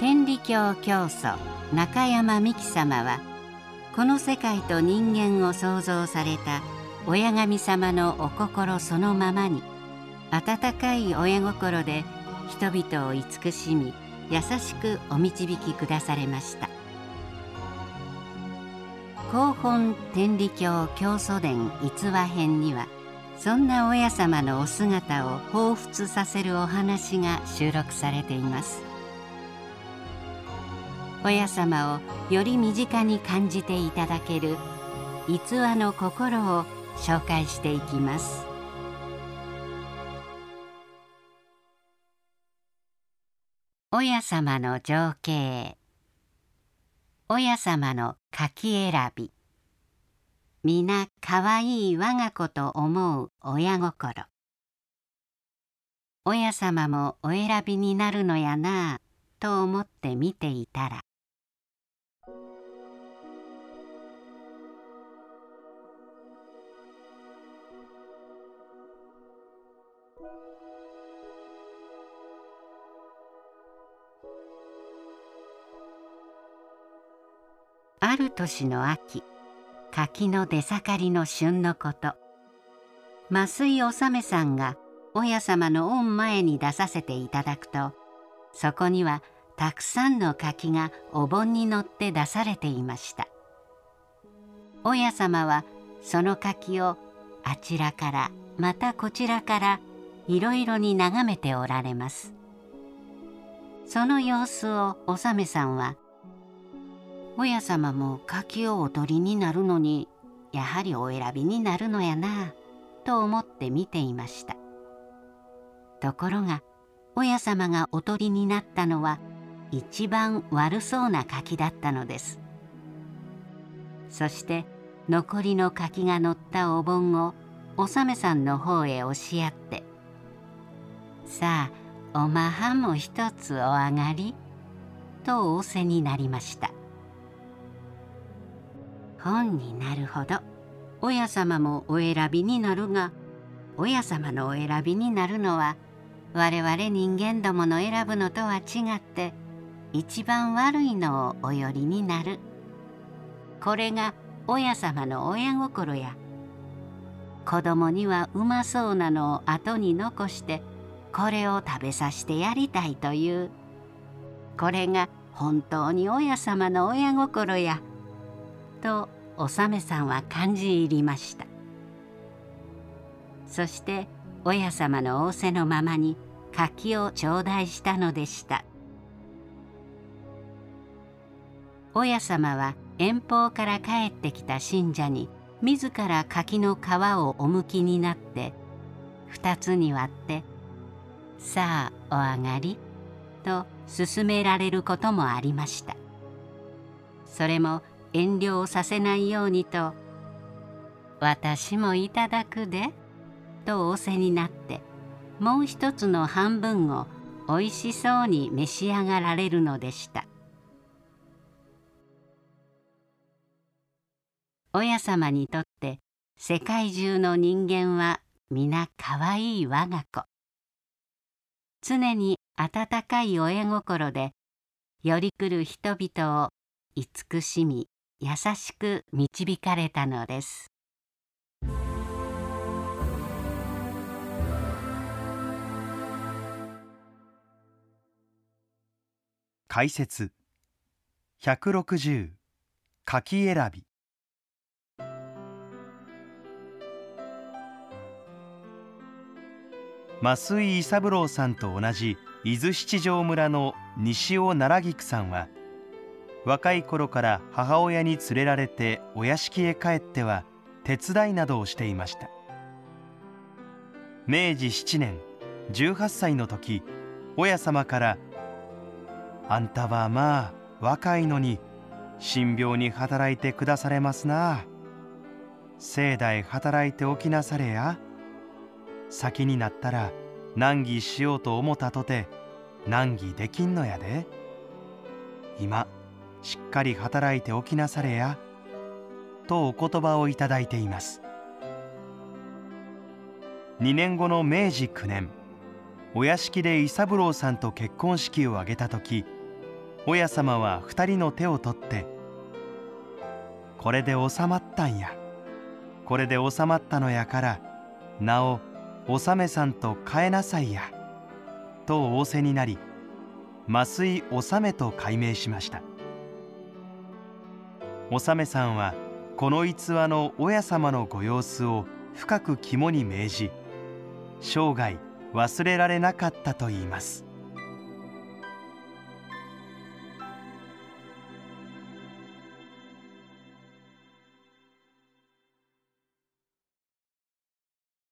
天理教教祖中山美紀様はこの世界と人間を創造された親神様のお心そのままに温かい親心で人々を慈しみ優しくお導きくだされました。広本天理教教祖伝逸話編にはそんな親様のお姿を彷彿させるお話が収録されています。親様をより身近に感じていただける逸話の心を紹介していきます。親様の情景。親様の書き選び。皆かわいい我が子と思う親心。親様もお選びになるのやなあと思って見ていたらある年の秋柿の出盛りの旬のこと。増井治さんが親様の御前に出させていただくとそこにはたくさんの柿がお盆に乗って出されていました。親様はその柿をあちらからまたこちらからいろいろに眺めておられます。その様子をおさめさんは親様も柿をお取りになるのにやはりお選びになるのやなと思って見ていました。ところが親様がお取りになったのは一番悪そうな柿だったのです。そして残りの柿が乗ったお盆をおさめさんの方へ押しやって「さあおまはんも一つお上がり」と仰せになりました。本になるほど親様もお選びになるが親様のお選びになるのは我々人間どもの選ぶのとは違って一番悪いのをおよりになる。これが親様の親心や子供にはうまそうなのを後に残してこれを食べさせてやりたいという。これが本当に親様の親心や。とおさめさんは感じ入りました。そして親様の仰せのままに柿を頂戴したのでした。親様は遠方から帰ってきた信者に自ら柿の皮をおむきになって二つに割って「さあお上がり」と勧められることもありました。それも遠慮をさせないようにと「私もいただくで」と仰せになってもう一つの半分をおいしそうに召し上がられるのでした。親様にとって世界中の人間は皆かわいい我が子。常に温かい親心でより来る人々を慈しみ優しく導かれたのです。解説。160書き選び。増井伊三郎さんと同じ伊豆七条村の西尾奈良菊さんは若い頃から母親に連れられてお屋敷へ帰っては手伝いなどをしていました。明治7年18歳の時親様から「あんたはまあ若いのに神病に働いてくだされますな。盛大働いておきなされや。先になったら難儀しようと思ったとて難儀できんのやで。今しっかり働いておきなされや」とお言葉をいただいています。2年後の明治9年お屋敷で伊三郎さんと結婚式を挙げた時親様は二人の手を取って「これで収まったんや。これで収まったのやからなお納めさんと変えなさいや」と仰せになり増井納めと改名しました。納めさんはこの逸話の親様のご様子を深く肝に銘じ生涯忘れられなかったといいます。